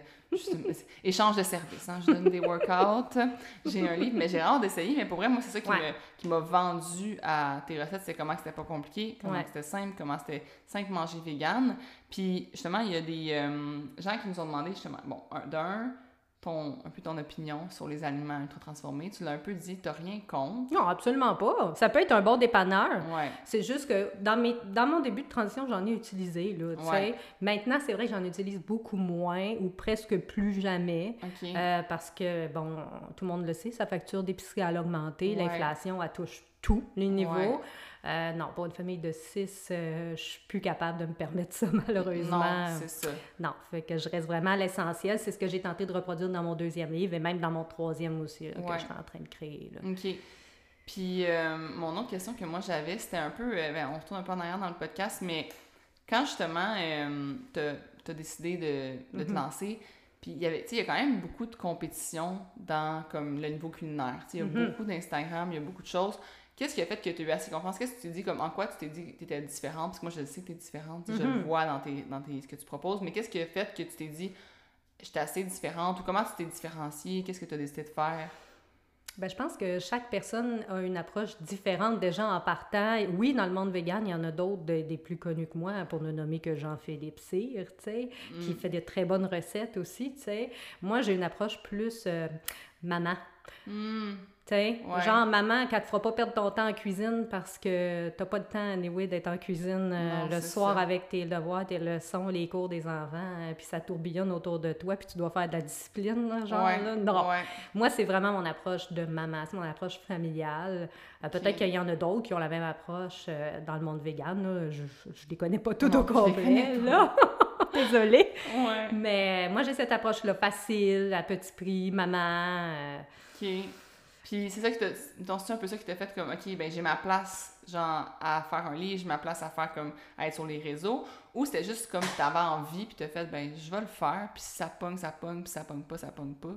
échange de services. Hein? Je donne des workouts. J'ai un livre, mais j'ai hâte d'essayer. Mais pour vrai, moi, c'est ça qui Ouais. m'a vendu à tes recettes. C'est comment que c'était pas compliqué, comment Ouais. c'était simple, comment c'était simple manger vegan. Puis, justement, il y a des euh, gens qui nous ont demandé, justement, bon, un- d'un, ton, un peu ton opinion sur les aliments ultra transformés. Tu l'as un peu dit, t'as rien contre. Non, absolument pas. Ça peut être un bon dépanneur. Ouais. C'est juste que dans, mes, dans mon début de transition, j'en ai utilisé. Là, tu Ouais. Maintenant, c'est vrai que j'en utilise beaucoup moins ou presque plus jamais. OK. Euh, parce que, bon, tout le monde le sait, sa facture d'épicerie a augmenté. Ouais. L'inflation, elle touche tous les niveaux. Euh, non, pour une famille de six, euh, je suis plus capable de me permettre ça, malheureusement. non, c'est ça. Non, fait que je reste vraiment à l'essentiel. C'est ce que j'ai tenté de reproduire dans mon deuxième livre et même dans mon troisième aussi, là, Ouais. que je suis en train de créer. là. OK. Puis, euh, mon autre question que moi j'avais, c'était un peu. euh, ben, on retourne un peu en arrière dans le podcast, mais quand justement t'as as décidé de, de te Mhm. lancer, puis il y avait, tu sais, il y a quand même beaucoup de compétition dans comme le niveau culinaire. Tu sais, il y a Mhm. beaucoup d'Instagram, il y a beaucoup de choses. Qu'est-ce qui a fait que tu as eu assez confiance? Qu'est-ce que tu t'es dit, comme en quoi tu t'es dit que tu étais différente? Parce que moi, je le sais que tu es différente, je le Mhm. vois dans, tes, dans tes, ce que tu proposes, mais qu'est-ce qui a fait que tu t'es dit, j'étais assez différente? Ou comment tu t'es différenciée? Qu'est-ce que tu as décidé de faire? Ben, je pense que chaque personne a une approche différente déjà en partant. Oui, dans le monde vegan, il y en a d'autres de- des plus connus que moi, pour ne nommer que Jean-Philippe Cyr, tu sais, qui Mm. fait de très bonnes recettes aussi, tu sais. Moi, j'ai une approche plus euh, maman. Hmm. Ouais. genre maman, qu'elle te fera pas perdre ton temps en cuisine parce que t'as pas le temps, anyway, d'être en cuisine euh, Non, le soir ça. avec tes devoirs, tes leçons, les cours des enfants, euh, puis ça tourbillonne autour de toi, puis tu dois faire de la discipline, là, genre, Ouais, là. Non. ouais. Moi, c'est vraiment mon approche de maman, c'est mon approche familiale. Euh, Peut-être qu'il y en a d'autres qui ont la même approche euh, dans le monde vegan, là. Je, je, les connais pas Non, au complet, là. Désolée. Mais moi, j'ai cette approche-là facile, à petit prix, maman. euh, OK. Puis c'est ça qui t'a... donc, C'est un peu ça qui t'a fait comme, OK, ben j'ai ma place, genre, à faire un livre, j'ai ma place à faire comme, à être sur les réseaux, ou c'était juste comme t'avais envie, puis t'as fait, ben je vais le faire, puis si ça pogne, ça pogne, puis ça pogne pas, ça pogne pas.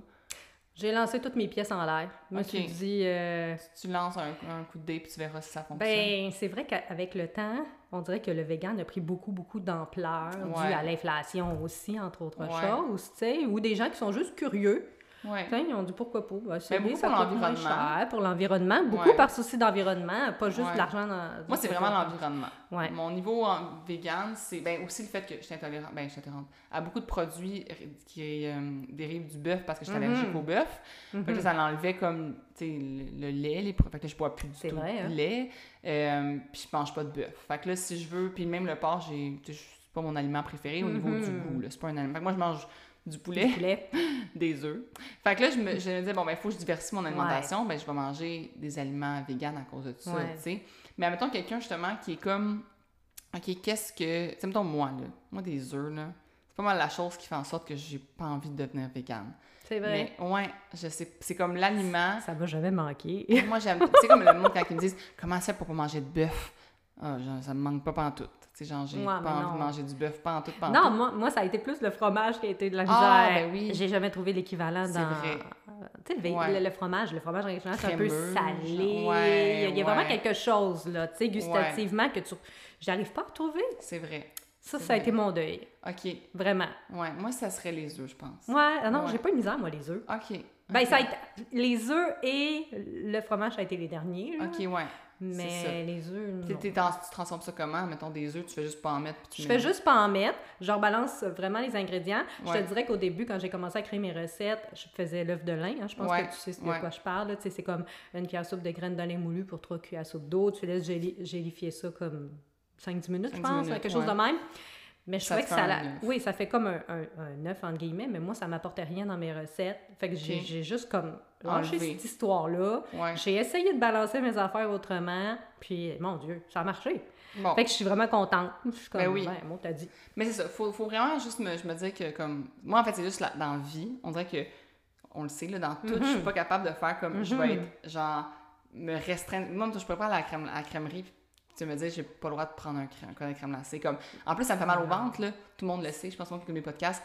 J'ai lancé toutes mes pièces en l'air. Je me suis dit, euh, Tu lances un, un coup de dé, puis tu verras si ça fonctionne. ben, c'est vrai qu'avec le temps, on dirait que le vegan a pris beaucoup, beaucoup d'ampleur, Ouais. dû à l'inflation aussi, entre autres Ouais. choses, tu sais, ou des gens qui sont juste curieux. Ouais. Ils ont dit pourquoi pas. Ben, c'est Ben, beaucoup ça pour l'environnement. pour l'environnement. Beaucoup Ouais. par souci d'environnement, pas juste Ouais. de l'argent dans. Moi, c'est vraiment l'environnement. Mon niveau en vegan, c'est ben, aussi le fait que je suis intolérante, ben, je suis intolérante à beaucoup de produits qui euh, dérivent du bœuf parce que je suis allergique au bœuf. Mhm. ça l'enlevait comme, le, le lait, les Fait que je bois plus du tout vrai, de hein? lait. Euh, puis je mange pas de bœuf. Fait que là, si je veux, puis même le porc, j'ai, c'est pas mon aliment préféré au niveau du Mhm. goût, là. C'est pas un aliment. Fait que moi, je mange du poulet, Du poulet. des œufs. Fait que là, je me, je me disais, bon, ben, il faut que je diversifie mon alimentation. Ben, je vais manger des aliments véganes à cause de ça, Ouais. tu sais. Mais admettons quelqu'un, justement, qui est comme, OK, qu'est-ce que. Tu sais, mettons, moi, là. Moi, des œufs, là. C'est pas mal la chose qui fait en sorte que j'ai pas envie de devenir végane. C'est vrai. Mais ouais, je sais, c'est comme l'aliment. Ça va jamais manquer. Moi, j'aime. C'est comme le monde quand ils me disent comment ça pour pas manger de bœuf? Ah, ça me manque pas pantoute. Sais, genre, j'ai Ouais, pas envie de manger du bœuf pantoute, pantoute. Non, moi, moi, ça a été plus le fromage qui a été de la misère. Ah, ben oui. J'ai jamais trouvé l'équivalent C'est dans. vrai. Tu sais, le, Ouais. le, le fromage, le fromage en c'est un peu salé. ouais, il y a vraiment quelque chose, là, tu sais, gustativement, que tu. J'arrive pas à retrouver. C'est vrai. Ça, ça a été mon deuil. OK. Vraiment. Ouais, moi, ça serait les œufs, je pense. Ouais, ah non, j'ai pas eu misère, moi, les œufs. OK. Ben, ça a été... Les œufs et le fromage, ça a été les derniers, là. OK, ouais. Mais les œufs, dans- tu transformes ça comment? Mettons des œufs, tu fais juste pas en mettre. puis tu Je mets- fais juste pas en mettre. Je rebalance vraiment les ingrédients. Je te dirais qu'au début, quand j'ai commencé à créer mes recettes, je faisais l'œuf de lin. hein. Je pense Ouais, que tu sais de ouais. quoi je parle. Tu C'est comme une cuillère à soupe de graines de lin moulu pour trois cuillères à soupe d'eau. Tu laisses géli- gélifier ça comme 5-10 minutes, je 5-10 pense, minutes, quelque chose de même. Mais je trouvais que ça... la-. Oui, ça fait comme un, un, un œuf, entre guillemets, mais moi, ça m'apportait rien dans mes recettes. Fait que j'ai juste comme lâché Enlevé. cette histoire-là. Ouais. J'ai essayé de balancer mes affaires autrement, puis mon Dieu, ça a marché. Bon. Fait que je suis vraiment contente. Je suis comme, Ben oui. ouais, moi, t'as dit. Mais c'est ça, faut, faut vraiment juste me, je me dire que comme moi en fait c'est juste là, dans la vie, on dirait que on le sait là dans tout, je suis Mhm. pas capable de faire comme je vais Mhm. être genre me restreindre. Moi je pourrais pas aller à la, crème, à la crèmerie tu me dis j'ai pas le droit de prendre un crème, un collet de crème glacée comme en plus ça me fait mal au ventre là, tout le monde le sait, je pense moi qui mes podcasts,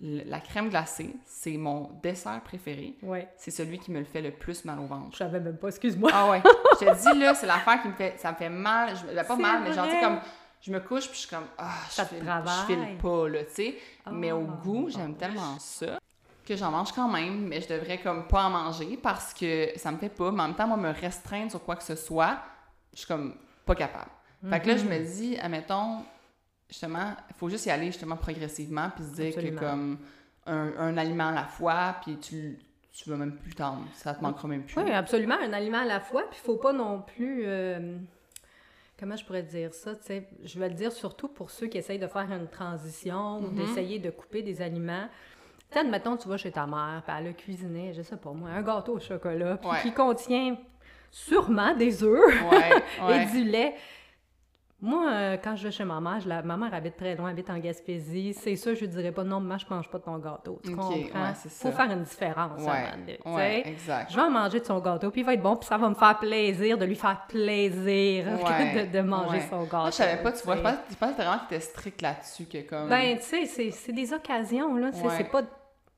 la crème glacée, c'est mon dessert préféré. Ouais. C'est celui qui me le fait le plus mal au ventre. Je savais même pas, excuse-moi. Ah ouais, je te dis là, c'est l'affaire qui me fait ça me fait mal, je, ben, pas mal mais genre tu sais vrai. comme je me couche puis je suis comme ah, je file, je travaille. file pas là, tu sais. mais au Oh, goût, j'aime tellement ça que j'en mange quand même, mais je devrais comme pas en manger parce que ça me fait pas. Mais en même temps, moi, me restreindre sur quoi que ce soit, je suis comme pas capable. Fait que là, je Mhm. me dis, admettons, justement, il faut juste y aller justement progressivement puis se dire Absolument. que comme un, un aliment à la fois, puis tu, tu vas même plus tendre. Ça te manquera même plus. Oui, absolument, un aliment à la fois. Puis il faut pas non plus. euh, comment je pourrais dire ça? tu sais, Je vais le dire surtout pour ceux qui essayent de faire une transition ou Mhm. d'essayer de couper des aliments. Tu sais, admettons, tu vas chez ta mère, puis elle a cuisiné, je sais pas moi, un gâteau au chocolat, puis Ouais. qui contient sûrement des œufs Ouais, et du lait. Moi, euh, quand je vais chez ma mère, je la- ma mère habite très loin, habite en Gaspésie. C'est ça, je lui dirais pas non, maman, je mange pas de ton gâteau. Tu comprends? ouais, Faut faire une différence. Ouais, ouais, exact. Je vais en manger de son gâteau, puis il va être bon, puis ça va me faire plaisir de lui faire plaisir de, de manger son gâteau. Moi, je savais pas, tu vois, je pensais, je pensais vraiment que t'étais strict là-dessus, que comme... Ben, tu sais, c'est- c'est des occasions, là, c'est pas...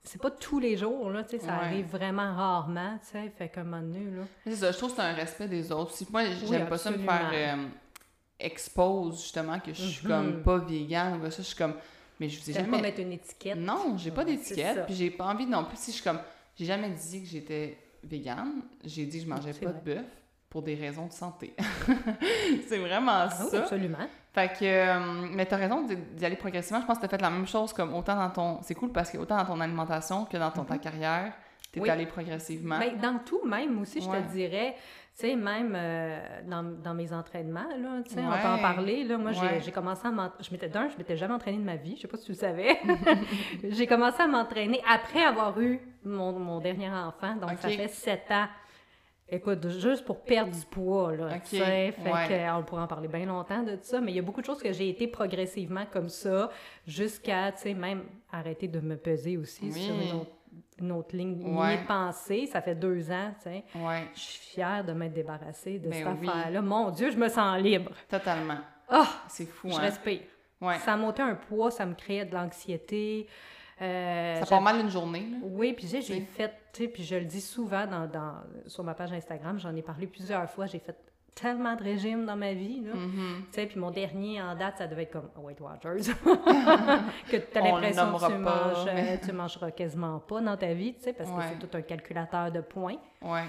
C'est pas tous les jours, là, tu sais, ça Ouais. arrive vraiment rarement, tu sais, fait qu'à un moment donné, là... C'est ça, je trouve que c'est un respect des autres. Si moi, j'aime pas ça me faire euh, expose, justement, que je suis Mhm. comme pas vegan ça, je suis comme... Mais je vous ai jamais... pas mettre une étiquette. Non, j'ai pas d'étiquette, puis j'ai pas envie non plus. Si je suis comme... J'ai jamais dit que j'étais végane, j'ai dit que je mangeais pas vrai. de bœuf pour des raisons de santé. c'est vraiment Ah oui, ça. absolument. Fait que, euh, mais t'as raison d'y aller progressivement. Je pense que t'as fait la même chose comme autant dans ton. C'est cool parce que autant dans ton alimentation que dans ton, ta carrière, t'es. Oui. allé progressivement. Ben, dans tout, même aussi, je Ouais. te dirais, tu sais, même euh, dans, dans mes entraînements, là, tu sais, on peut en parler, là, moi, j'ai- Ouais. j'ai commencé à m'entraîner, je m'étais, d'un, je m'étais jamais entraînée de ma vie, je sais pas si tu le savais, j'ai commencé à m'entraîner après avoir eu mon, mon dernier enfant, donc ça Ok. fait sept ans. Écoute, juste pour perdre du poids, là, Ok, tu sais, fait ouais. que, on pourrait en parler bien longtemps de ça, mais il y a beaucoup de choses que j'ai été progressivement comme ça, jusqu'à, tu sais, même arrêter de me peser aussi Oui. sur une autre, une autre ligne, Ouais. de pensée, ça fait deux ans, tu sais. Ouais, Je suis fière de m'être débarrassée de Ben cette oui. affaire-là. Mon Dieu, je me sens libre. totalement. Ah, C'est fou, je hein? respire. Ouais. Ça montait un poids, ça me créait de l'anxiété. Euh, Ça part mal une journée, là. Oui, puis j'ai fait, tu sais, puis je le dis souvent dans, dans- sur ma page Instagram, j'en ai parlé plusieurs fois, j'ai fait tellement de régimes dans ma vie, là. Mhm. Tu sais, puis mon dernier en date, ça devait être comme Weight Watchers. que tu as l'impression que tu, manges, euh, tu mangeras quasiment pas dans ta vie, tu sais, parce Ouais. que c'est tout un calculateur de points. Ouais.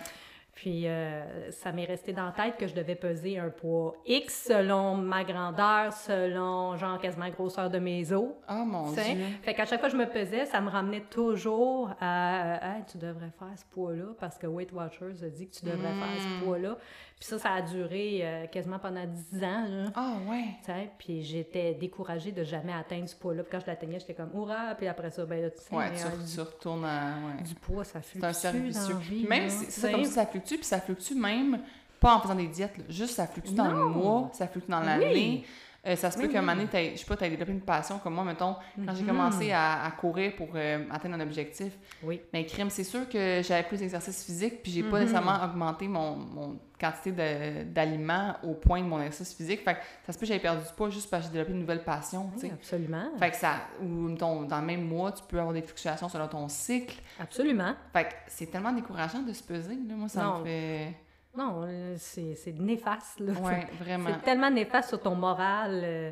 Puis euh, ça m'est resté dans la tête que je devais peser un poids X selon ma grandeur, selon genre quasiment la grosseur de mes os. Oh mon. Dieu. Fait qu'à chaque fois que je me pesais, ça me ramenait toujours à euh, Hey, tu devrais faire ce poids-là parce que Weight Watchers a dit que tu devrais faire ce poids-là. Puis ça, ça a duré euh, quasiment pendant 10 ans. Ah ouais. Puis j'étais découragée de jamais atteindre ce poids-là. Puis quand je l'atteignais, j'étais comme hurrah. Puis après ça, ben là, tu sais, Ouais, tu, euh, tu retournes à. Ouais. du, poids, ça fluctue C'est un dans la vie, même, c'est sais. comme ça fluctue, puis ça fluctue même pas en faisant des diètes, là. juste ça fluctue dans le mois, ça flucue dans l'année. Euh, ça se peut Oui, qu'à un moment donné, t'aies- je sais pas, tu as développé une passion comme moi, mettons, quand j'ai Mhm. commencé à, à courir pour euh, atteindre un objectif. Oui. Mais crème, c'est sûr que j'avais plus d'exercice physique, puis j'ai pas Mhm. nécessairement augmenté mon, mon quantité de- d'aliments au point de mon exercice physique. Fait que ça se peut que j'avais perdu du poids juste parce que j'ai développé une nouvelle passion, Oui, absolument. Fait que ça, ou mettons, dans le même mois, tu peux avoir des fluctuations selon ton cycle. Absolument. Fait que c'est tellement décourageant de se peser, là. Moi, ça Non. me fait. Non, euh, c'est c'est néfaste. Là. Ouais, vraiment. C'est tellement néfaste sur ton moral. euh,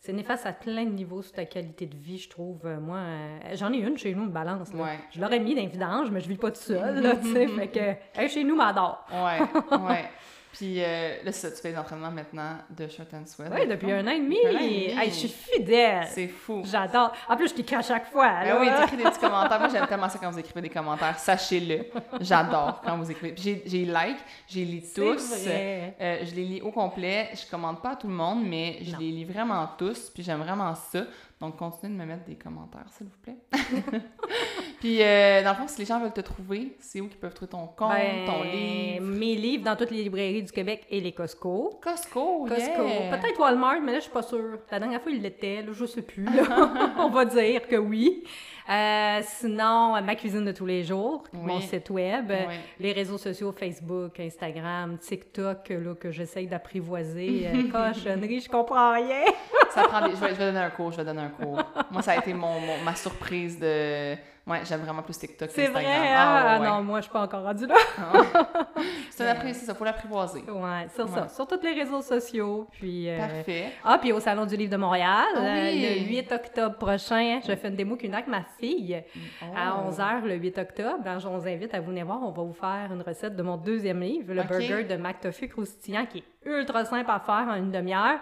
C'est néfaste à plein de niveaux sur ta qualité de vie, je trouve. Euh, Moi, euh, j'en ai une chez nous, une balance. Là. Ouais. Je l'aurais mis dans les vidanges, mais je vis pas tout seul. Là, tu sais, fait que, hey, chez nous, m'adore. Ouais, ouais. Puis euh, là, ça, tu fais des entraînements maintenant de short and sweat. Oui, depuis un an et demi. Hey, je suis fidèle. C'est fou. J'adore. En plus, je t'écris à chaque fois. Ben oui, t'écris des petits commentaires. Moi, j'aime tellement ça quand vous écrivez des commentaires. Sachez-le. J'adore quand vous écrivez. J'ai- j'ai like, j'ai lis tous. vrai. Euh, je les lis au complet. Je commande pas à tout le monde, mais je Non. les lis vraiment tous. Puis j'aime vraiment ça. Donc, continuez de me mettre des commentaires, s'il vous plaît. puis, euh, dans le fond, si les gens veulent te trouver, c'est où qu'ils peuvent trouver ton compte, Ben, ton livre? Mes livres dans toutes les librairies du Québec et les Costco. Costco, Costco. yeah! Peut-être Walmart, mais là, je suis pas sûre. La dernière fois, il l'était, là, je sais plus. là. On va dire que oui. Euh, sinon, ma cuisine de tous les jours, mon site web, les réseaux sociaux, Facebook, Instagram, TikTok, là, que j'essaye d'apprivoiser. Euh, cochonnerie, je comprends rien. Ça prend des... je, vais, je vais donner un cours, je vais donner un cours. Moi, ça a été mon, mon- ma surprise de Ouais, j'aime vraiment plus TikTok C'est qu'Instagram. vrai, Ah, ah, ouais, non, moi, je suis pas encore rendue là. C'est un apprécié, ça, faut l'apprivoiser. Ouais, ça, sur tous les réseaux sociaux, puis... euh, Parfait. Ah, puis au Salon du Livre de Montréal, Ah euh, le 8 octobre prochain, je fais une démo qu'une avec ma fille à Oh. 11h le 8 octobre. Alors, je vous invite à venir voir. On va vous faire une recette de mon deuxième livre, le burger de McTofu croustillant, qui est ultra simple à faire en une demi-heure.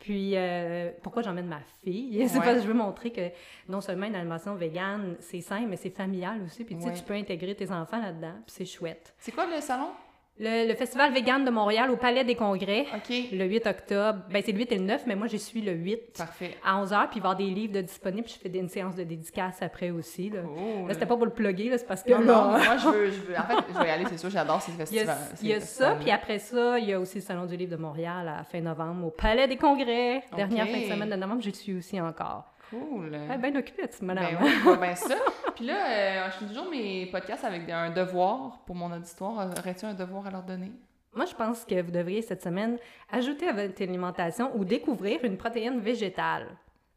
Puis, euh, pourquoi j'emmène ma fille? C'est Ouais. parce que je veux montrer que non seulement une animation végane, c'est simple, mais c'est familial aussi. Puis, tu sais, Ouais. tu peux intégrer tes enfants là-dedans, puis c'est chouette. C'est quoi le salon? Le, le Festival vegan de Montréal au Palais des Congrès, le 8 octobre. Ben, c'est le 8 et le 9, mais moi, j'y suis le 8 Parfait. à 11h, puis il va y avoir des livres de disponibles. puis Je fais une séance de dédicace après aussi. Là, Cool. Là, c'était pas pour le plugger, c'est parce que Non, non, moi, je veux, je veux... En fait, je vais y aller, c'est sûr, j'adore ces il y a, festivals. il y a ça, puis après ça, il y a aussi le Salon du livre de Montréal à fin novembre au Palais des Congrès. Dernière fin de semaine de novembre, j'y suis aussi encore. Cool. Ouais, bien occupée, petite madame. Ben oui, je bien ça. Puis là, euh, je fais toujours mes podcasts avec un devoir pour mon auditoire. Aurais-tu un devoir à leur donner? Moi, je pense que vous devriez cette semaine ajouter à votre alimentation ou découvrir une protéine végétale.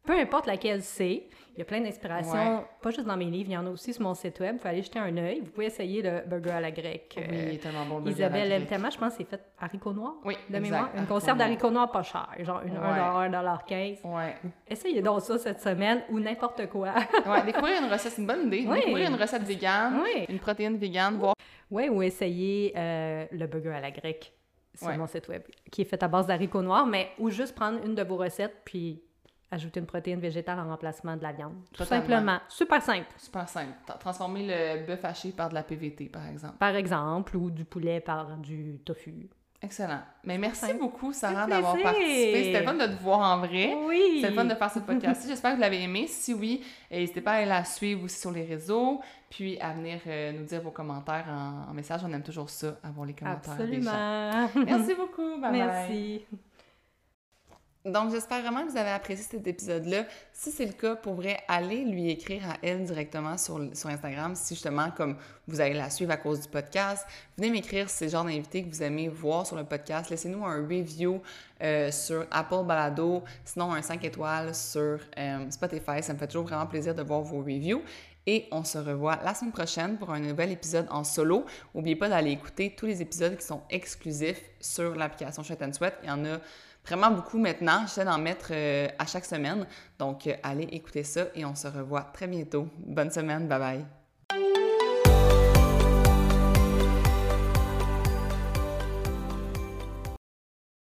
Peu importe laquelle c'est, il y a plein d'inspirations, Ouais. pas juste dans mes livres, il y en a aussi sur mon site web. Vous pouvez aller jeter un œil. Vous pouvez essayer le burger à la grecque. Oui, il est tellement bon le burger à Isabelle la aime tellement, je pense que c'est fait haricots noirs. Oui, De exact, mémoire. Une conserve d'haricots noirs pas cher, genre une Ouais. 1$, 1$15. Ouais. Essayez donc ça cette semaine ou n'importe quoi. ouais, découvrir une recette, c'est une bonne idée. Oui. Découvrir une recette végane, oui. une protéine végane, voir. Ouais, ou essayez euh, le burger à la grecque sur mon site web, qui est fait à base d'haricots noirs, mais ou juste prendre une de vos recettes puis ajouter une protéine végétale en remplacement de la viande. Tout simplement. Super simple. Super simple. Tra- Transformer le bœuf haché par de la PVT, par exemple. Par exemple, ou du poulet par du tofu. Excellent. Mais merci simple. beaucoup, Sarah, d'avoir participé. C'était fun de te voir en vrai. Oui! Le fun de faire ce podcast-ci. J'espère que vous l'avez aimé. Si oui, n'hésitez pas à la suivre aussi sur les réseaux, puis à venir euh, nous dire vos commentaires en, en message. On aime toujours ça, avoir les commentaires des gens. Absolument. Merci beaucoup. Bye bye. Donc, j'espère vraiment que vous avez apprécié cet épisode-là. Si c'est le cas, pour vrai, allez lui écrire à elle directement sur, sur Instagram. Si justement, comme vous allez la suivre à cause du podcast, venez m'écrire si c'est le genre d'invité que vous aimez voir sur le podcast. Laissez-nous un review euh, sur Apple Balado, sinon un 5 étoiles sur euh, Spotify. Ça me fait toujours vraiment plaisir de voir vos reviews. Et on se revoit la semaine prochaine pour un nouvel épisode en solo. N'oubliez pas d'aller écouter tous les épisodes qui sont exclusifs sur l'application Shut and Sweat. Il y en a vraiment beaucoup maintenant. J'essaie d'en mettre euh, à chaque semaine. Donc, euh, allez écouter ça et on se revoit très bientôt. Bonne semaine. Bye bye.